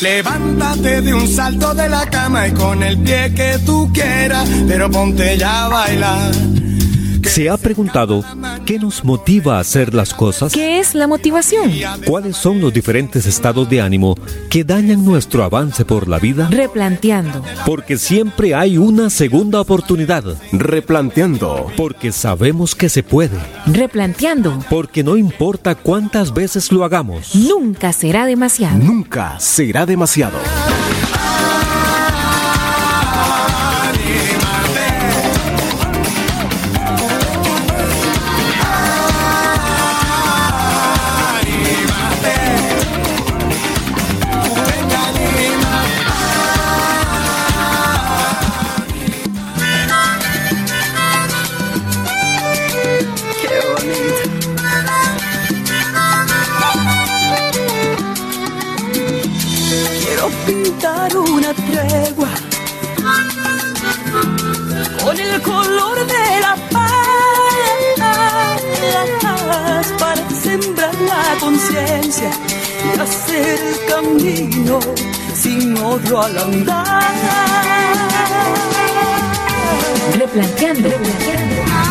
Levántate de un salto de la cama y con el pie que tú quieras, pero ponte ya a bailar. ¿Se ha preguntado qué nos motiva a hacer las cosas? ¿Qué es la motivación? ¿Cuáles son los diferentes estados de ánimo que dañan nuestro avance por la vida? Replanteando. Porque siempre hay una segunda oportunidad. Replanteando. Porque sabemos que se puede. Replanteando. Porque no importa cuántas veces lo hagamos. Nunca será demasiado. Nunca será demasiado. Y hacer el camino sin odio al andar. Replanteando, replanteando.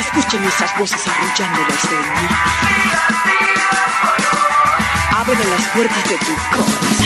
Escuchen esas voces arrullándolas de mí. Abre las puertas de tu corazón.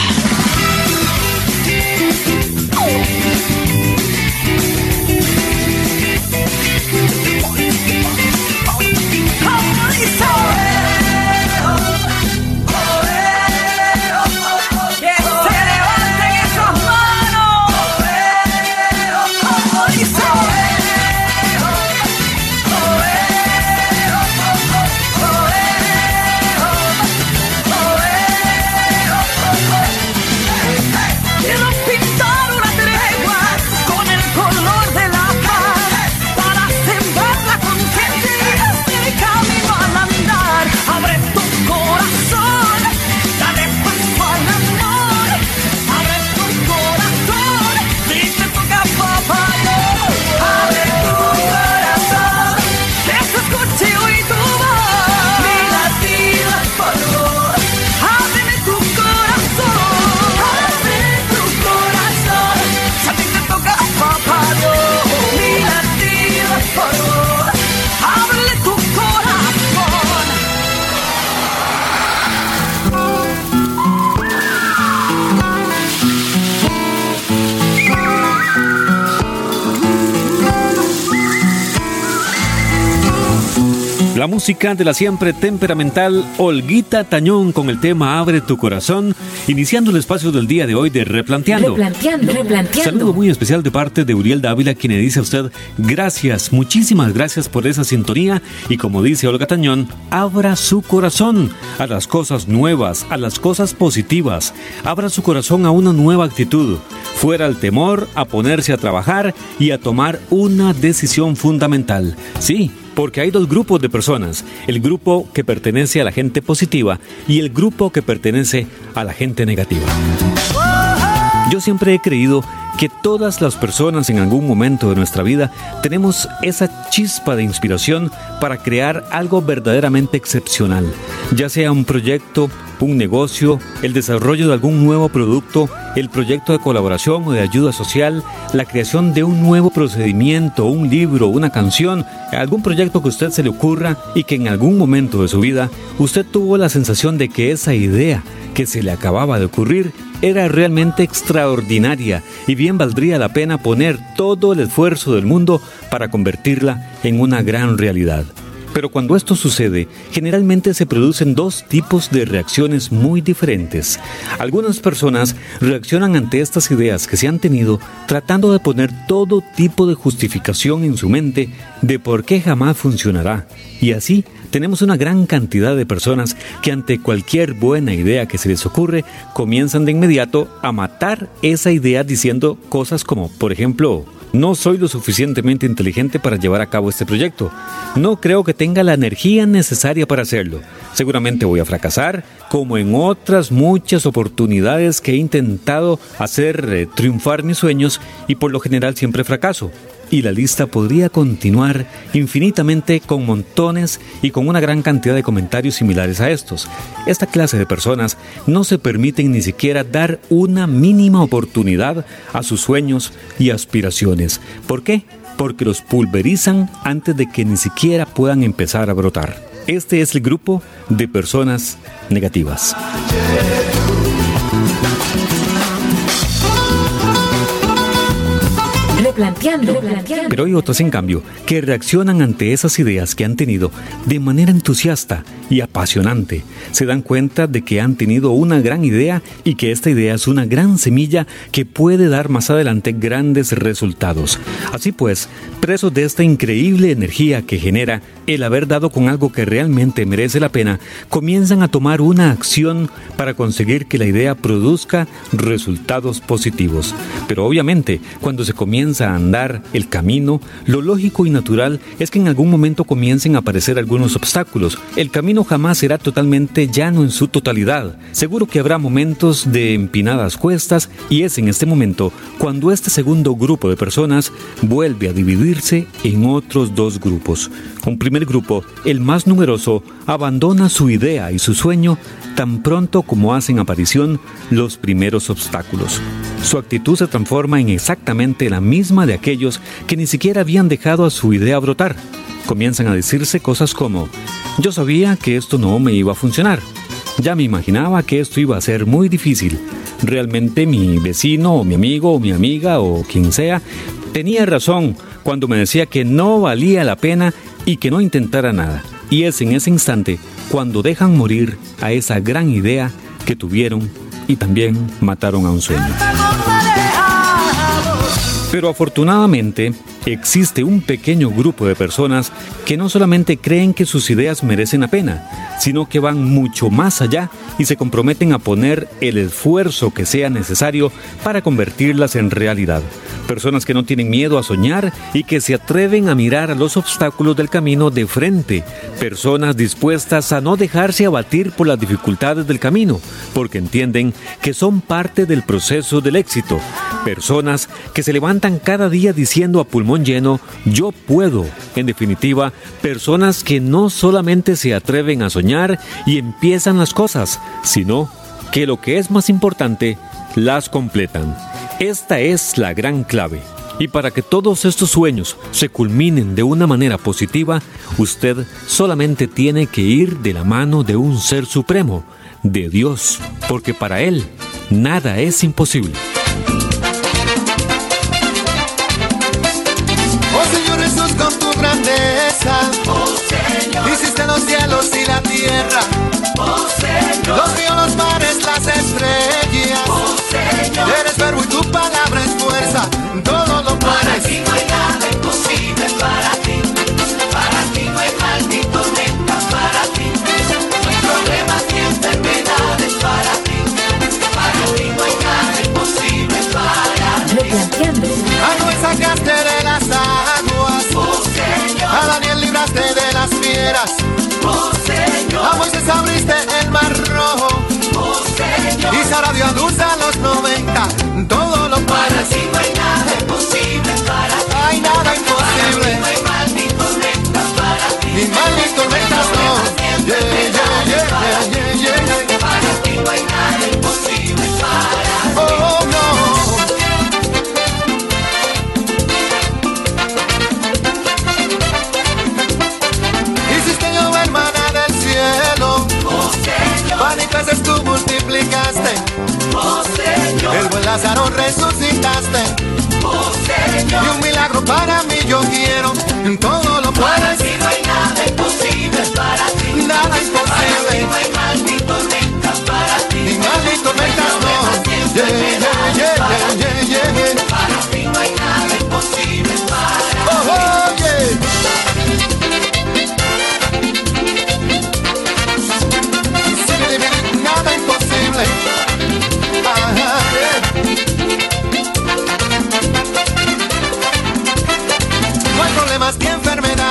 Música de la siempre temperamental Olguita Tañón con el tema Abre tu corazón, iniciando el espacio del día de hoy de Replanteando. Replanteando, replanteando. Saludo muy especial de parte de Uriel Dávila, quien le dice a usted gracias, muchísimas gracias por esa sintonía y como dice Olga Tañón, abra su corazón a las cosas nuevas, a las cosas positivas, abra su corazón a una nueva actitud, fuera el temor, a ponerse a trabajar y a tomar una decisión fundamental. Sí, porque hay dos grupos de personas, el grupo que pertenece a la gente positiva y el grupo que pertenece a la gente negativa. Yo siempre he creído que todas las personas en algún momento de nuestra vida tenemos esa chispa de inspiración para crear algo verdaderamente excepcional, ya sea un proyecto, un negocio, el desarrollo de algún nuevo producto, el proyecto de colaboración o de ayuda social, la creación de un nuevo procedimiento, un libro, una canción, algún proyecto que a usted se le ocurra y que en algún momento de su vida usted tuvo la sensación de que esa idea que se le acababa de ocurrir era realmente extraordinaria y bien valdría la pena poner todo el esfuerzo del mundo para convertirla en una gran realidad. Pero cuando esto sucede, generalmente se producen dos tipos de reacciones muy diferentes. Algunas personas reaccionan ante estas ideas que se han tenido tratando de poner todo tipo de justificación en su mente de por qué jamás funcionará. Y así tenemos una gran cantidad de personas que ante cualquier buena idea que se les ocurre, comienzan de inmediato a matar esa idea diciendo cosas como, por ejemplo, no soy lo suficientemente inteligente para llevar a cabo este proyecto. No creo que tenga la energía necesaria para hacerlo. Seguramente voy a fracasar, como en otras muchas oportunidades que he intentado hacer eh, triunfar mis sueños y por lo general siempre fracaso y la lista podría continuar infinitamente con montones y con una gran cantidad de comentarios similares a estos. Esta clase de personas no se permiten ni siquiera dar una mínima oportunidad a sus sueños y aspiraciones. ¿Por qué? Porque los pulverizan antes de que ni siquiera puedan empezar a brotar. Este es el grupo de personas negativas. Replanteando. Pero hay otros, en cambio, que reaccionan ante esas ideas que han tenido de manera entusiasta y apasionante. Se dan cuenta de que han tenido una gran idea y que esta idea es una gran semilla que puede dar más adelante grandes resultados. Así pues, presos de esta increíble energía que genera el haber dado con algo que realmente merece la pena, comienzan a tomar una acción para conseguir que la idea produzca resultados positivos. Pero obviamente, cuando se comienza a andar el camino, lo lógico y natural es que en algún momento comiencen a aparecer algunos obstáculos. El camino jamás será totalmente llano en su totalidad. Seguro que habrá momentos de empinadas cuestas y es en este momento cuando este segundo grupo de personas vuelve a en otros dos grupos. Un primer grupo, el más numeroso, abandona su idea y su sueño tan pronto como hacen aparición los primeros obstáculos. Su actitud se transforma en exactamente la misma de aquellos que ni siquiera habían dejado a su idea brotar. Comienzan a decirse cosas como, yo sabía que esto no me iba a funcionar, ya me imaginaba que esto iba a ser muy difícil. Realmente mi vecino o mi amigo o mi amiga o quien sea tenía razón cuando me decía que no valía la pena y que no intentara nada. Y es en ese instante cuando dejan morir a esa gran idea que tuvieron y también mataron a un sueño. Pero afortunadamente existe un pequeño grupo de personas que no solamente creen que sus ideas merecen la pena, sino que van mucho más allá y se comprometen a poner el esfuerzo que sea necesario para convertirlas en realidad. Personas que no tienen miedo a soñar y que se atreven a mirar a los obstáculos del camino de frente. Personas dispuestas a no dejarse abatir por las dificultades del camino, porque entienden que son parte del proceso del éxito. Personas que se levantan cada día diciendo a pulmón lleno, yo puedo. En definitiva, personas que no solamente se atreven a soñar y empiezan las cosas, sino que lo que es más importante, las completan. Esta es la gran clave. Y para que todos estos sueños se culminen de una manera positiva, usted solamente tiene que ir de la mano de un ser supremo, de Dios, porque para Él nada es imposible. Tierra, oh Señor, los ríos, los mares, las estrellas. oh Señor. Eres verbo y tu palabra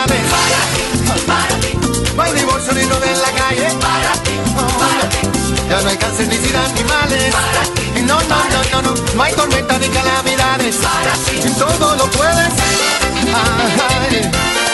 para. Para ti, para ti. No hay divorcio ni no en la calle. Para ti, para ti. Ya no hay cáncer ni sida ni males. Para ti. No, no, no, no, no. No hay tormenta ni calamidades. Para ti. Todo lo puedes. Ay.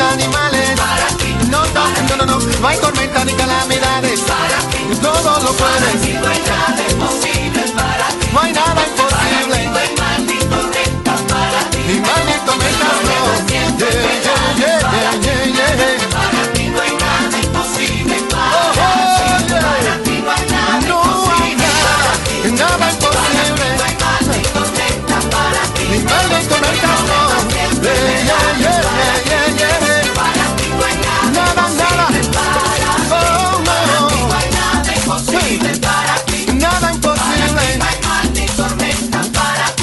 animales. Para ti, no, para no, no, no, hay tormenta ni calamidades. Para ti, todo lo puedes. No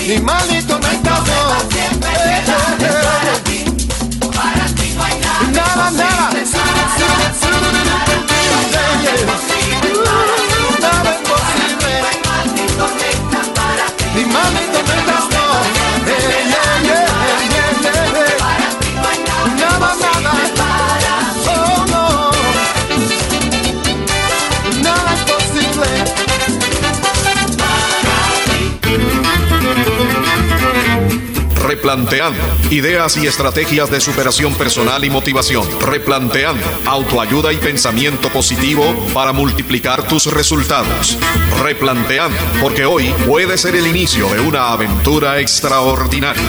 ni mal ni Replanteando. Ideas y estrategias de superación personal y motivación. Replanteando. Autoayuda y pensamiento positivo para multiplicar tus resultados. Replanteando. Porque hoy puede ser el inicio de una aventura extraordinaria.